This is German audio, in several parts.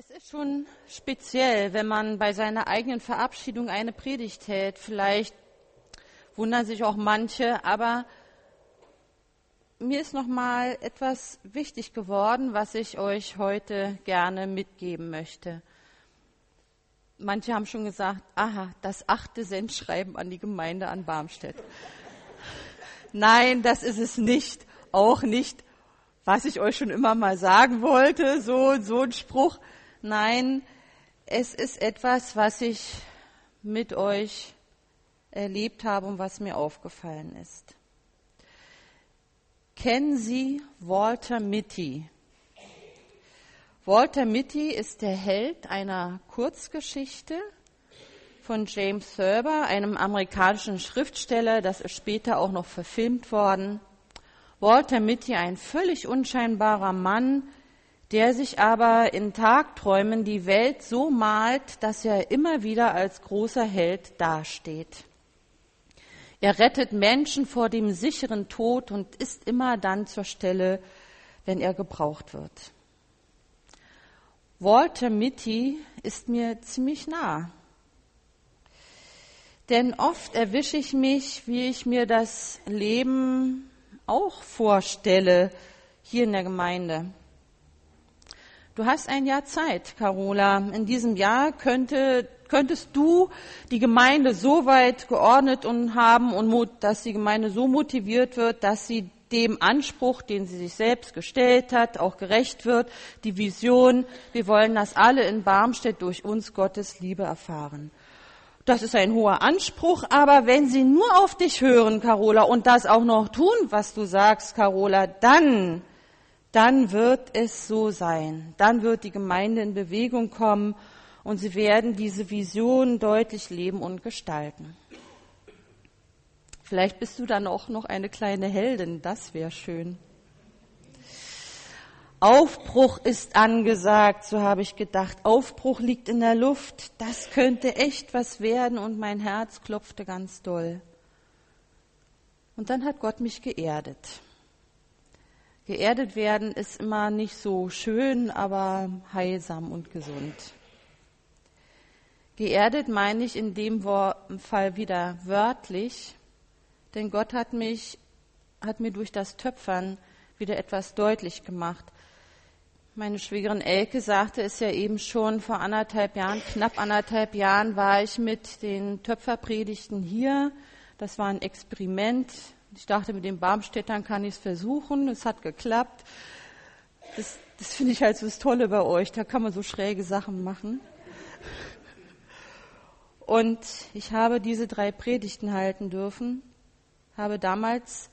Es ist schon speziell, wenn man bei seiner eigenen Verabschiedung eine Predigt hält. Vielleicht wundern sich auch manche, aber mir ist noch mal etwas wichtig geworden, was ich euch heute gerne mitgeben möchte. Manche haben schon gesagt, aha, das achte Sendschreiben an die Gemeinde an Barmstedt. Nein, das ist es nicht. Auch nicht, was ich euch schon immer mal sagen wollte, so, so ein Spruch. Nein, es ist etwas, was ich mit euch erlebt habe und was mir aufgefallen ist. Kennen Sie Walter Mitty? Walter Mitty ist der Held einer Kurzgeschichte von James Thurber, einem amerikanischen Schriftsteller. Das ist später auch noch verfilmt worden. Walter Mitty, ein völlig unscheinbarer Mann, der sich aber in Tagträumen die Welt so malt, dass er immer wieder als großer Held dasteht. Er rettet Menschen vor dem sicheren Tod und ist immer dann zur Stelle, wenn er gebraucht wird. Walter Mitty ist mir ziemlich nah. Denn oft erwische ich mich, wie ich mir das Leben auch vorstelle hier in der Gemeinde. Du hast ein Jahr Zeit, Carola. In diesem Jahr könnte, könntest du die Gemeinde so weit geordnet und haben und dass die Gemeinde so motiviert wird, dass sie dem Anspruch, den sie sich selbst gestellt hat, auch gerecht wird. Die Vision, wir wollen, dass alle in Barmstedt durch uns Gottes Liebe erfahren. Das ist ein hoher Anspruch, aber wenn sie nur auf dich hören, Carola, und das auch noch tun, was du sagst, Carola, dann dann wird es so sein. Dann wird die Gemeinde in Bewegung kommen und sie werden diese Vision deutlich leben und gestalten. Vielleicht bist du dann auch noch eine kleine Heldin, das wäre schön. Aufbruch ist angesagt, so habe ich gedacht. Aufbruch liegt in der Luft, das könnte echt was werden und mein Herz klopfte ganz doll. Und dann hat Gott mich geerdet. Geerdet werden ist immer nicht so schön, aber heilsam und gesund. Geerdet meine ich in dem Fall wieder wörtlich, denn Gott hat mich, hat mir durch das Töpfern wieder etwas deutlich gemacht. Meine Schwägerin Elke sagte es ja eben schon, vor anderthalb Jahren, knapp anderthalb Jahren war ich mit den Töpferpredigten hier. Das war ein Experiment. Ich dachte, mit den Barmstädtern kann ich es versuchen. Es hat geklappt. Das, das finde ich halt so das Tolle bei euch. Da kann man so schräge Sachen machen. Und ich habe diese drei Predigten halten dürfen, habe damals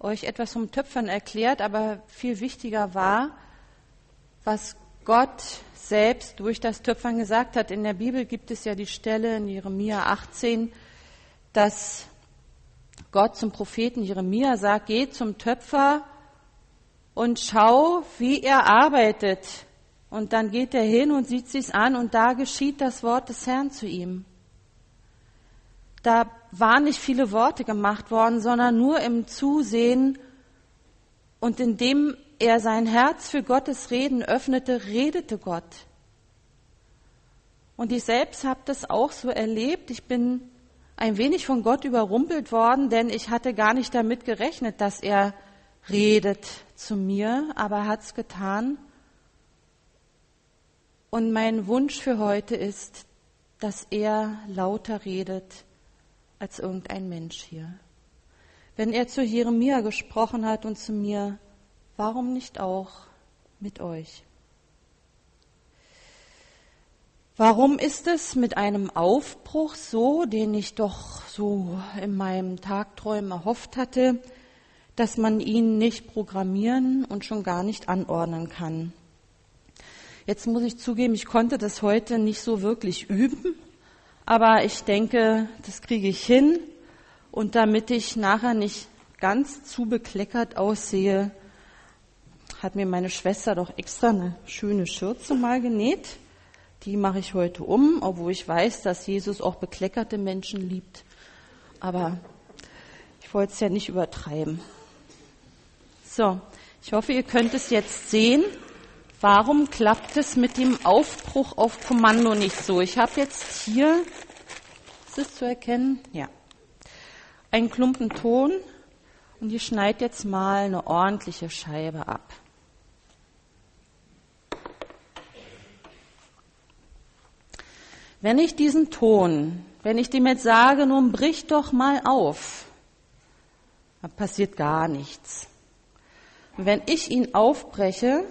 euch etwas vom Töpfern erklärt, aber viel wichtiger war, was Gott selbst durch das Töpfern gesagt hat. In der Bibel gibt es ja die Stelle in Jeremia 18, dass Gott zum Propheten Jeremia sagt, geh zum Töpfer und schau, wie er arbeitet. Und dann geht er hin und sieht sich's an und da geschieht das Wort des Herrn zu ihm. Da waren nicht viele Worte gemacht worden, sondern nur im Zusehen und indem er sein Herz für Gottes Reden öffnete, redete Gott. Und ich selbst habe das auch so erlebt. Ich bin ein wenig von Gott überrumpelt worden, denn ich hatte gar nicht damit gerechnet, dass er redet zu mir, aber er hat es getan. Und mein Wunsch für heute ist, dass er lauter redet als irgendein Mensch hier. Wenn er zu Jeremia gesprochen hat und zu mir, warum nicht auch mit euch? Warum ist es mit einem Aufbruch so, den ich doch so in meinem Tagträumen erhofft hatte, dass man ihn nicht programmieren und schon gar nicht anordnen kann? Jetzt muss ich zugeben, ich konnte das heute nicht so wirklich üben, aber ich denke, das kriege ich hin. Und damit ich nachher nicht ganz zu bekleckert aussehe, hat mir meine Schwester doch extra eine schöne Schürze mal genäht die mache ich heute um, obwohl ich weiß, dass Jesus auch bekleckerte Menschen liebt. Aber ich wollte es ja nicht übertreiben. So, ich hoffe, ihr könnt es jetzt sehen, Warum klappt es mit dem Aufbruch auf Kommando nicht so? Ich habe jetzt hier, ist es zu erkennen? Ja. Einen Klumpen Ton und ich schneide jetzt mal eine ordentliche Scheibe ab. Wenn ich diesen Ton, wenn ich dem jetzt sage, nun brich doch mal auf, dann passiert gar nichts. Und wenn ich ihn aufbreche,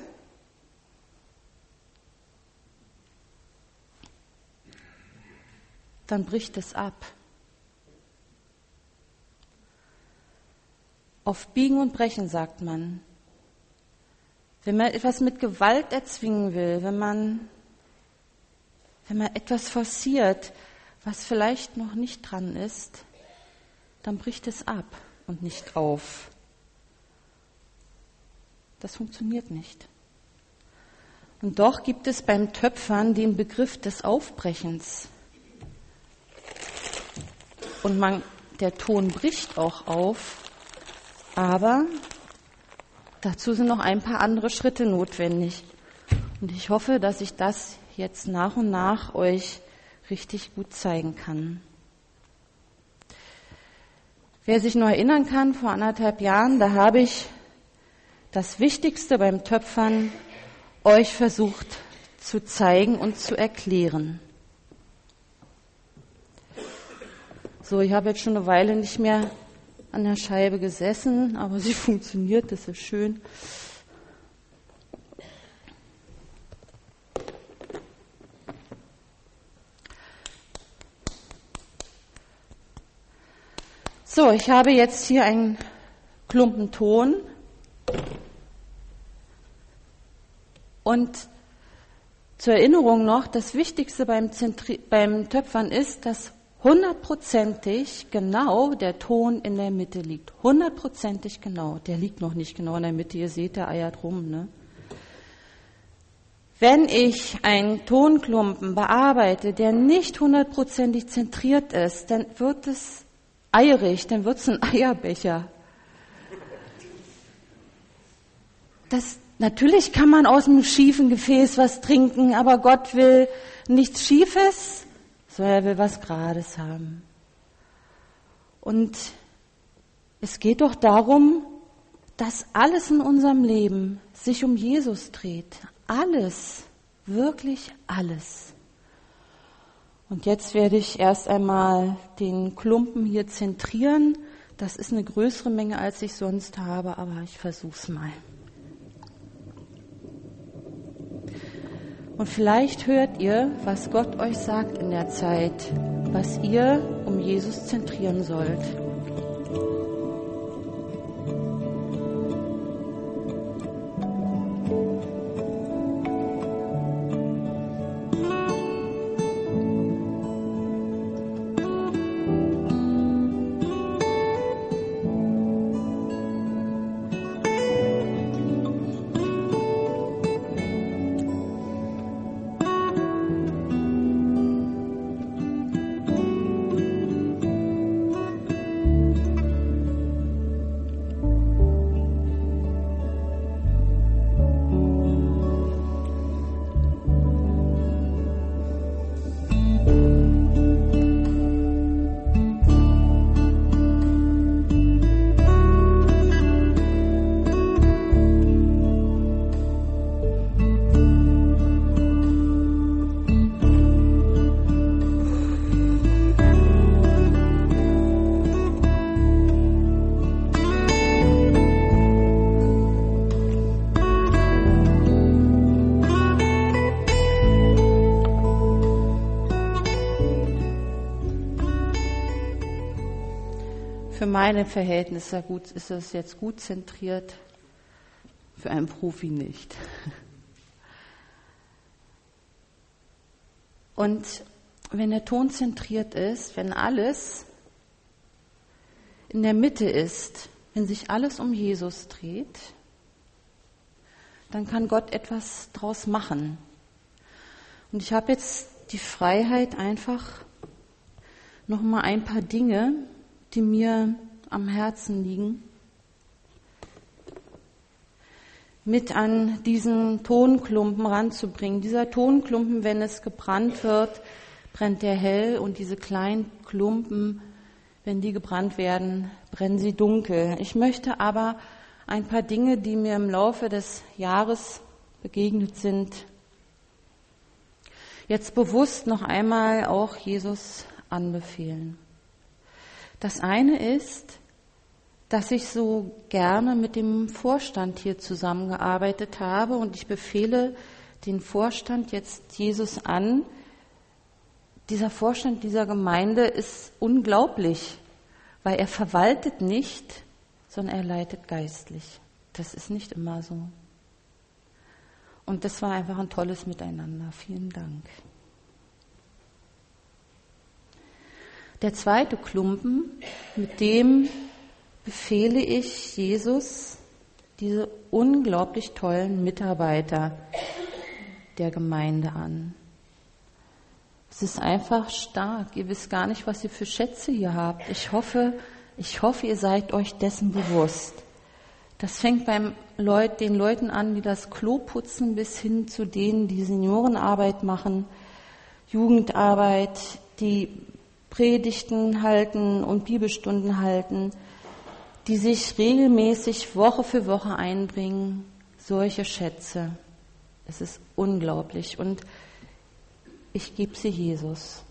dann bricht es ab. Auf Biegen und Brechen sagt man. Wenn man etwas mit Gewalt erzwingen will, wenn man, wenn man etwas forciert, was vielleicht noch nicht dran ist, dann bricht es ab und nicht auf. Das funktioniert nicht. Und doch gibt es beim Töpfern den Begriff des Aufbrechens. Und man, der Ton bricht auch auf, aber dazu sind noch ein paar andere Schritte notwendig. Und ich hoffe, dass ich das jetzt nach und nach euch richtig gut zeigen kann. Wer sich noch erinnern kann, vor anderthalb Jahren, da habe ich das Wichtigste beim Töpfern euch versucht zu zeigen und zu erklären. So, ich habe jetzt schon eine Weile nicht mehr an der Scheibe gesessen, aber sie funktioniert, das ist schön. So, ich habe jetzt hier einen Klumpen Ton und zur Erinnerung noch, das Wichtigste beim, Zentri beim Töpfern ist, dass hundertprozentig genau der Ton in der Mitte liegt. Hundertprozentig genau. Der liegt noch nicht genau in der Mitte. Ihr seht, der eiert rum. Ne? Wenn ich einen Tonklumpen bearbeite, der nicht hundertprozentig zentriert ist, dann wird es eierig, dann wird es ein Eierbecher. Das, natürlich kann man aus einem schiefen Gefäß was trinken, aber Gott will nichts Schiefes, sondern er will was Gerades haben. Und es geht doch darum, dass alles in unserem Leben sich um Jesus dreht. Alles, wirklich alles. Und jetzt werde ich erst einmal den Klumpen hier zentrieren. Das ist eine größere Menge, als ich sonst habe, aber ich versuche es mal. Und vielleicht hört ihr, was Gott euch sagt in der Zeit, was ihr um Jesus zentrieren sollt. Meine Verhältnisse gut, ist das jetzt gut zentriert, für einen Profi nicht. Und wenn der Ton zentriert ist, wenn alles in der Mitte ist, wenn sich alles um Jesus dreht, dann kann Gott etwas draus machen. Und ich habe jetzt die Freiheit, einfach noch mal ein paar Dinge die mir am Herzen liegen. mit an diesen Tonklumpen ranzubringen. Dieser Tonklumpen, wenn es gebrannt wird, brennt der hell und diese kleinen Klumpen, wenn die gebrannt werden, brennen sie dunkel. Ich möchte aber ein paar Dinge, die mir im Laufe des Jahres begegnet sind, jetzt bewusst noch einmal auch Jesus anbefehlen. Das eine ist, dass ich so gerne mit dem Vorstand hier zusammengearbeitet habe und ich befehle den Vorstand jetzt Jesus an. Dieser Vorstand dieser Gemeinde ist unglaublich, weil er verwaltet nicht, sondern er leitet geistlich. Das ist nicht immer so. Und das war einfach ein tolles Miteinander. Vielen Dank. Der zweite Klumpen, mit dem befehle ich Jesus, diese unglaublich tollen Mitarbeiter der Gemeinde an. Es ist einfach stark. Ihr wisst gar nicht, was ihr für Schätze hier habt. Ich hoffe, ich hoffe, ihr seid euch dessen bewusst. Das fängt beim Leut, den Leuten an, die das Klo putzen, bis hin zu denen, die Seniorenarbeit machen, Jugendarbeit, die Predigten halten und Bibelstunden halten, die sich regelmäßig Woche für Woche einbringen, solche Schätze. Es ist unglaublich und ich gebe sie Jesus.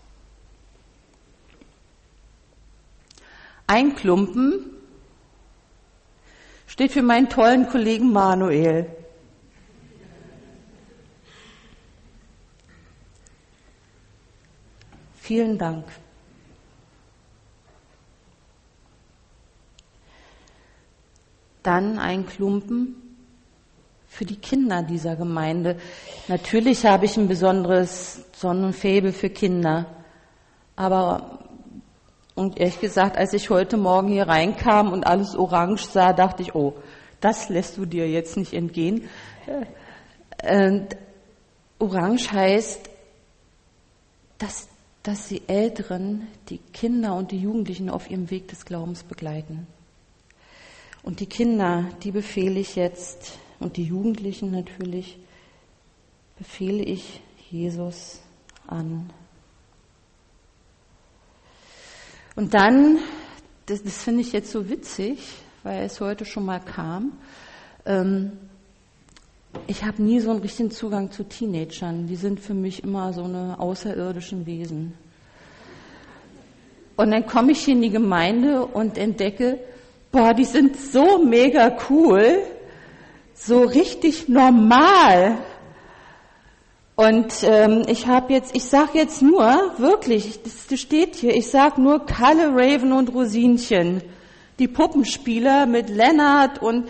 Ein Klumpen steht für meinen tollen Kollegen Manuel. Vielen Dank. Dann ein Klumpen für die Kinder dieser Gemeinde. Natürlich habe ich ein besonderes Sonnenfäbel für Kinder. Aber, und ehrlich gesagt, als ich heute Morgen hier reinkam und alles orange sah, dachte ich, oh, das lässt du dir jetzt nicht entgehen. Und orange heißt, dass, dass die Älteren die Kinder und die Jugendlichen auf ihrem Weg des Glaubens begleiten. Und die Kinder, die befehle ich jetzt, und die Jugendlichen natürlich, befehle ich Jesus an. Und dann, das, das finde ich jetzt so witzig, weil es heute schon mal kam, ähm, ich habe nie so einen richtigen Zugang zu Teenagern. Die sind für mich immer so eine außerirdischen Wesen. Und dann komme ich hier in die Gemeinde und entdecke, boah, die sind so mega cool, so richtig normal. Und ähm, ich habe jetzt, ich sag jetzt nur, wirklich, das steht hier, ich sag nur Kalle, Raven und Rosinchen. Die Puppenspieler mit Lennart und,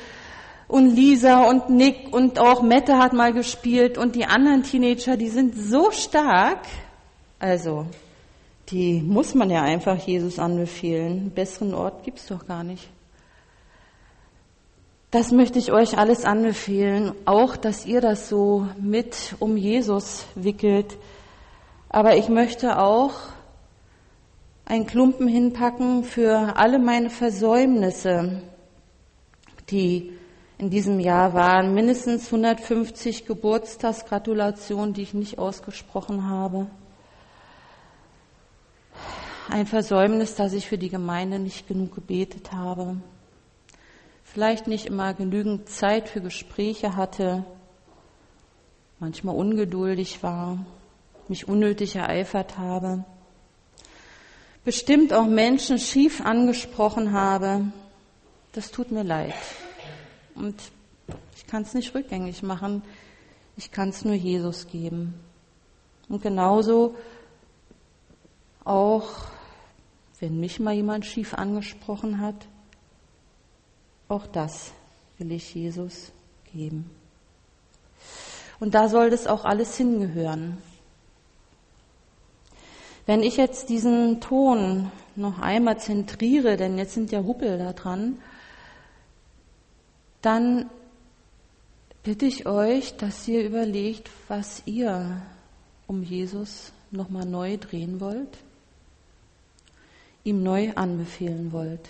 und Lisa und Nick und auch Mette hat mal gespielt und die anderen Teenager, die sind so stark. Also, die muss man ja einfach Jesus anbefehlen. Einen besseren Ort gibt's doch gar nicht. Das möchte ich euch alles anbefehlen, auch dass ihr das so mit um Jesus wickelt. Aber ich möchte auch einen Klumpen hinpacken für alle meine Versäumnisse, die in diesem Jahr waren. Mindestens 150 Geburtstagsgratulationen, die ich nicht ausgesprochen habe. Ein Versäumnis, dass ich für die Gemeinde nicht genug gebetet habe vielleicht nicht immer genügend Zeit für Gespräche hatte, manchmal ungeduldig war, mich unnötig ereifert habe, bestimmt auch Menschen schief angesprochen habe. Das tut mir leid. Und ich kann es nicht rückgängig machen. Ich kann es nur Jesus geben. Und genauso auch, wenn mich mal jemand schief angesprochen hat, auch das will ich Jesus geben. Und da soll das auch alles hingehören. Wenn ich jetzt diesen Ton noch einmal zentriere, denn jetzt sind ja Huppel da dran, dann bitte ich euch, dass ihr überlegt, was ihr um Jesus nochmal neu drehen wollt, ihm neu anbefehlen wollt.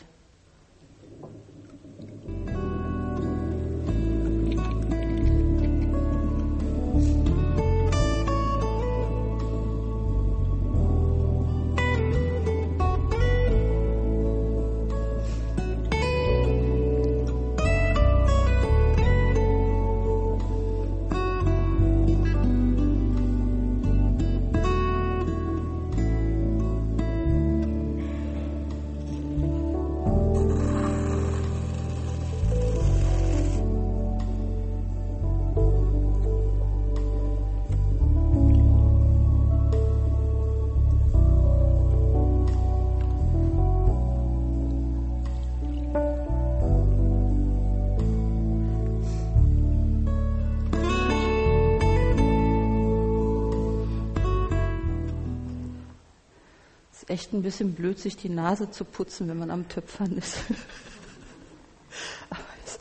Echt ein bisschen blöd, sich die Nase zu putzen, wenn man am Töpfern ist. Aber es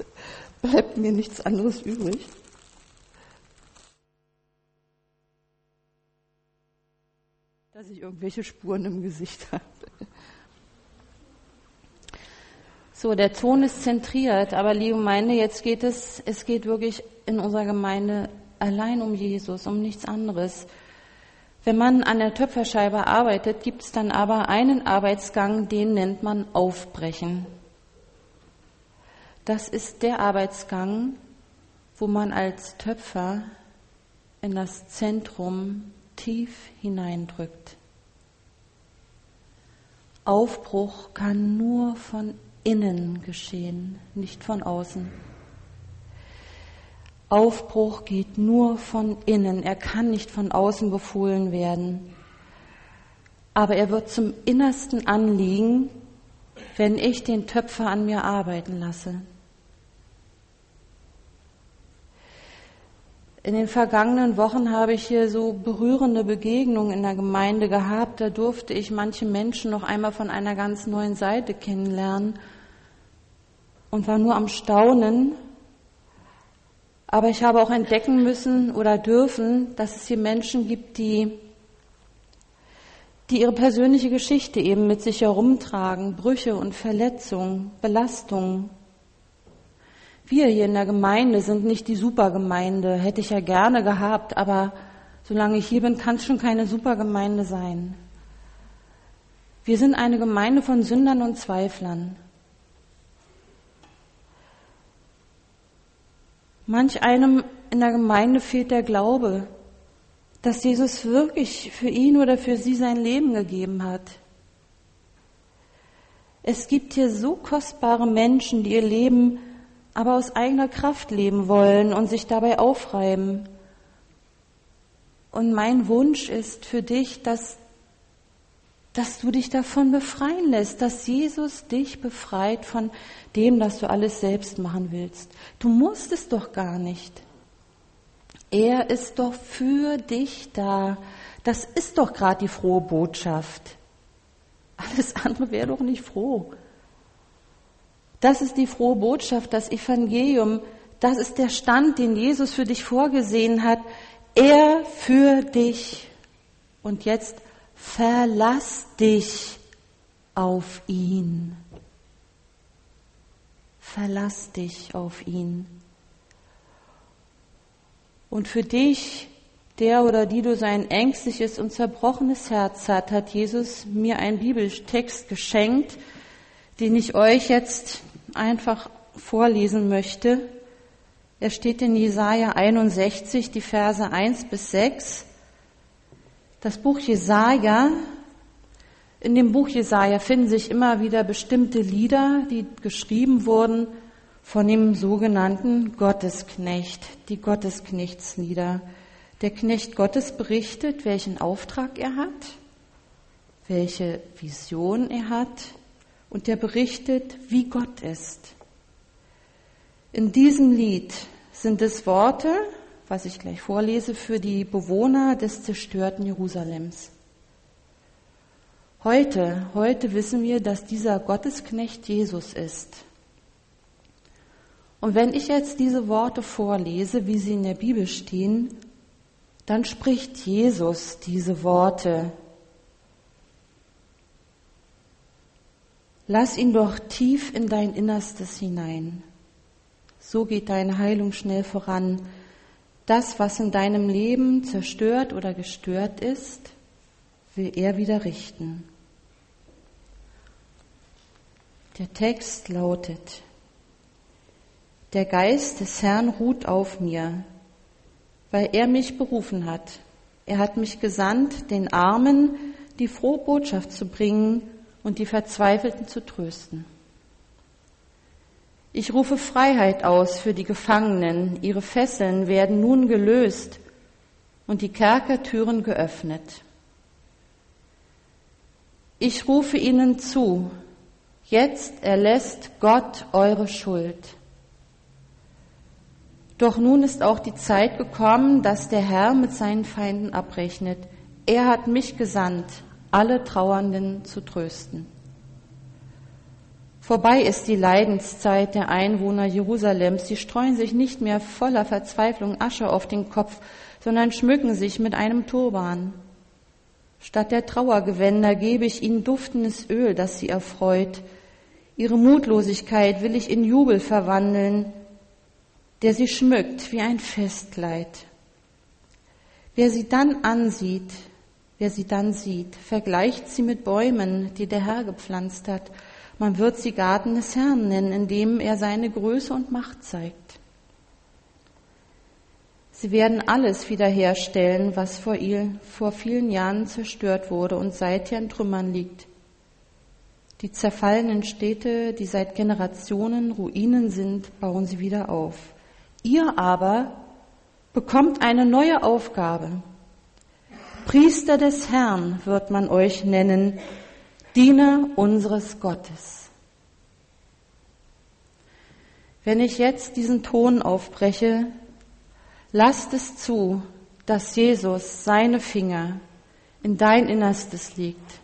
bleibt mir nichts anderes übrig. Dass ich irgendwelche Spuren im Gesicht habe. So, der Ton ist zentriert, aber liebe Gemeinde, jetzt geht es, es geht wirklich in unserer Gemeinde allein um Jesus, um nichts anderes. Wenn man an der Töpferscheibe arbeitet, gibt es dann aber einen Arbeitsgang, den nennt man Aufbrechen. Das ist der Arbeitsgang, wo man als Töpfer in das Zentrum tief hineindrückt. Aufbruch kann nur von innen geschehen, nicht von außen. Aufbruch geht nur von innen, er kann nicht von außen befohlen werden. Aber er wird zum innersten Anliegen, wenn ich den Töpfer an mir arbeiten lasse. In den vergangenen Wochen habe ich hier so berührende Begegnungen in der Gemeinde gehabt. Da durfte ich manche Menschen noch einmal von einer ganz neuen Seite kennenlernen und war nur am Staunen. Aber ich habe auch entdecken müssen oder dürfen, dass es hier Menschen gibt, die, die ihre persönliche Geschichte eben mit sich herumtragen, Brüche und Verletzungen, Belastungen. Wir hier in der Gemeinde sind nicht die Supergemeinde, hätte ich ja gerne gehabt, aber solange ich hier bin, kann es schon keine Supergemeinde sein. Wir sind eine Gemeinde von Sündern und Zweiflern. Manch einem in der Gemeinde fehlt der Glaube, dass Jesus wirklich für ihn oder für sie sein Leben gegeben hat. Es gibt hier so kostbare Menschen, die ihr Leben aber aus eigener Kraft leben wollen und sich dabei aufreiben. Und mein Wunsch ist für dich, dass dass du dich davon befreien lässt, dass Jesus dich befreit von dem, dass du alles selbst machen willst. Du musst es doch gar nicht. Er ist doch für dich da. Das ist doch gerade die frohe Botschaft. Alles andere wäre doch nicht froh. Das ist die frohe Botschaft, das Evangelium. Das ist der Stand, den Jesus für dich vorgesehen hat. Er für dich. Und jetzt Verlass dich auf ihn. Verlass dich auf ihn. Und für dich, der oder die du sein ängstliches und zerbrochenes Herz hat, hat Jesus mir einen Bibeltext geschenkt, den ich euch jetzt einfach vorlesen möchte. Er steht in Jesaja 61, die Verse 1 bis 6 das Buch Jesaja. In dem Buch Jesaja finden sich immer wieder bestimmte Lieder, die geschrieben wurden von dem sogenannten Gottesknecht, die Gottesknechtslieder. Der Knecht Gottes berichtet, welchen Auftrag er hat, welche Vision er hat und der berichtet, wie Gott ist. In diesem Lied sind es Worte, was ich gleich vorlese, für die Bewohner des zerstörten Jerusalems. Heute, heute wissen wir, dass dieser Gottesknecht Jesus ist. Und wenn ich jetzt diese Worte vorlese, wie sie in der Bibel stehen, dann spricht Jesus diese Worte. Lass ihn doch tief in dein Innerstes hinein. So geht deine Heilung schnell voran das, was in deinem Leben zerstört oder gestört ist, will er wieder richten. Der Text lautet, der Geist des Herrn ruht auf mir, weil er mich berufen hat. Er hat mich gesandt, den Armen die frohe Botschaft zu bringen und die Verzweifelten zu trösten. Ich rufe Freiheit aus für die Gefangenen. Ihre Fesseln werden nun gelöst und die Kerkertüren geöffnet. Ich rufe ihnen zu, jetzt erlässt Gott eure Schuld. Doch nun ist auch die Zeit gekommen, dass der Herr mit seinen Feinden abrechnet. Er hat mich gesandt, alle Trauernden zu trösten. Vorbei ist die Leidenszeit der Einwohner Jerusalems. Sie streuen sich nicht mehr voller Verzweiflung Asche auf den Kopf, sondern schmücken sich mit einem Turban. Statt der Trauergewänder gebe ich ihnen duftendes Öl, das sie erfreut. Ihre Mutlosigkeit will ich in Jubel verwandeln, der sie schmückt wie ein Festkleid. Wer sie dann ansieht, wer sie dann sieht, vergleicht sie mit Bäumen, die der Herr gepflanzt hat man wird sie Garten des Herrn nennen, indem er seine Größe und Macht zeigt. Sie werden alles wiederherstellen, was vor, ihr, vor vielen Jahren zerstört wurde und seither in Trümmern liegt. Die zerfallenen Städte, die seit Generationen Ruinen sind, bauen sie wieder auf. Ihr aber bekommt eine neue Aufgabe. Priester des Herrn wird man euch nennen, Diener unseres Gottes. Wenn ich jetzt diesen Ton aufbreche, lasst es zu, dass Jesus seine Finger in dein Innerstes legt,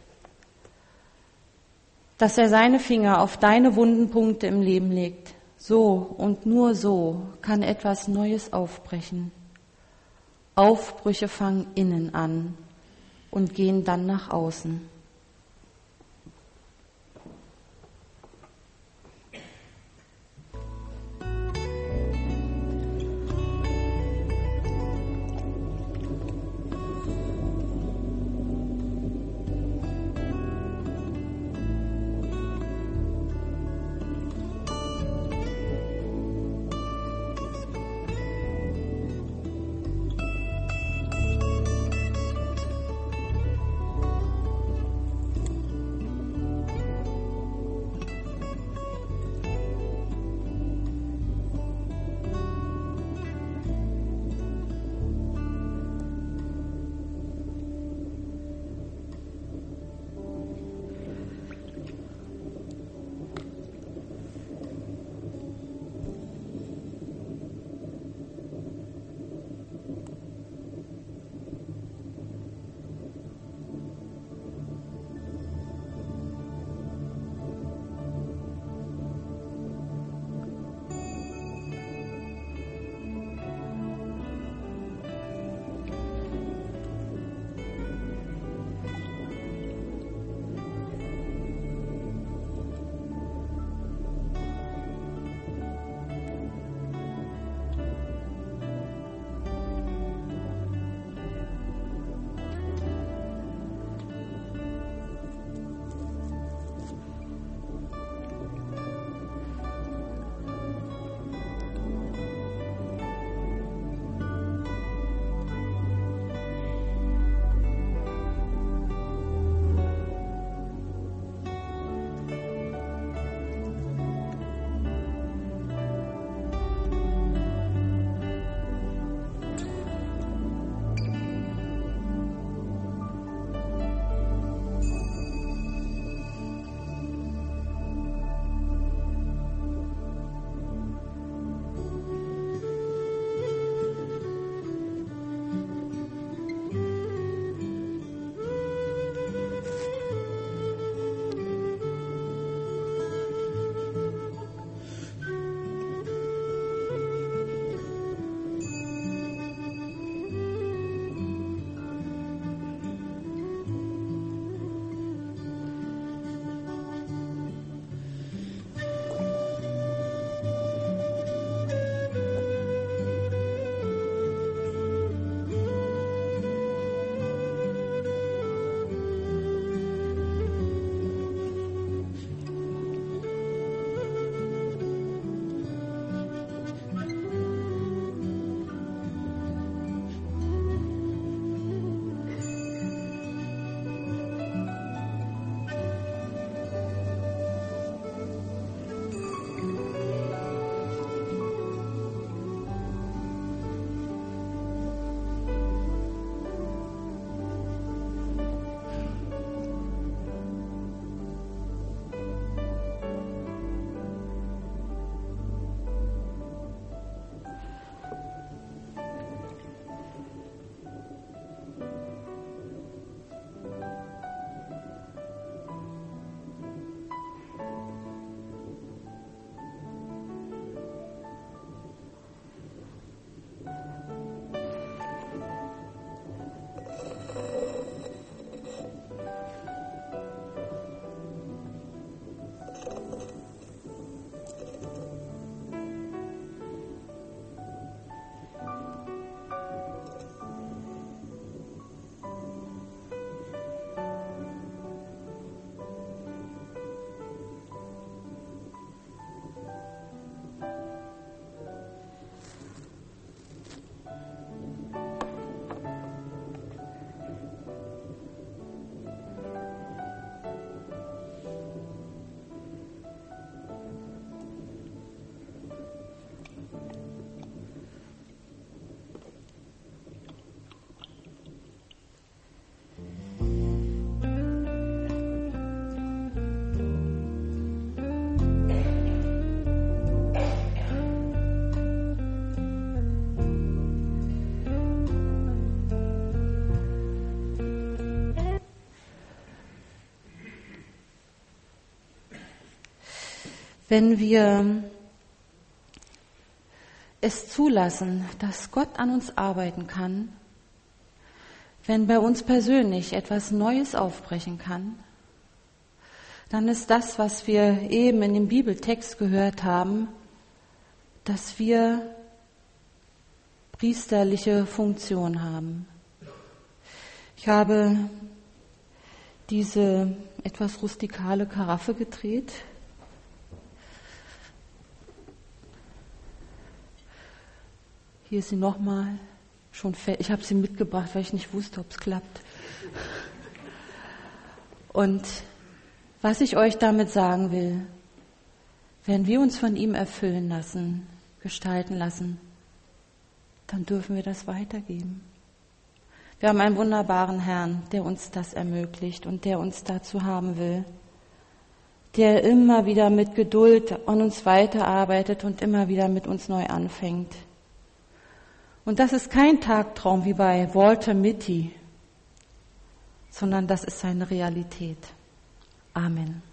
dass er seine Finger auf deine wunden Punkte im Leben legt. So und nur so kann etwas Neues aufbrechen. Aufbrüche fangen innen an und gehen dann nach außen. Wenn wir es zulassen, dass Gott an uns arbeiten kann, wenn bei uns persönlich etwas Neues aufbrechen kann, dann ist das, was wir eben in dem Bibeltext gehört haben, dass wir priesterliche Funktion haben. Ich habe diese etwas rustikale Karaffe gedreht. Hier ist sie nochmal schon. Ich habe sie mitgebracht, weil ich nicht wusste, ob es klappt. Und was ich euch damit sagen will, wenn wir uns von ihm erfüllen lassen, gestalten lassen, dann dürfen wir das weitergeben. Wir haben einen wunderbaren Herrn, der uns das ermöglicht und der uns dazu haben will, der immer wieder mit Geduld an uns weiterarbeitet und immer wieder mit uns neu anfängt. Und das ist kein Tagtraum wie bei Walter Mitty, sondern das ist seine Realität. Amen.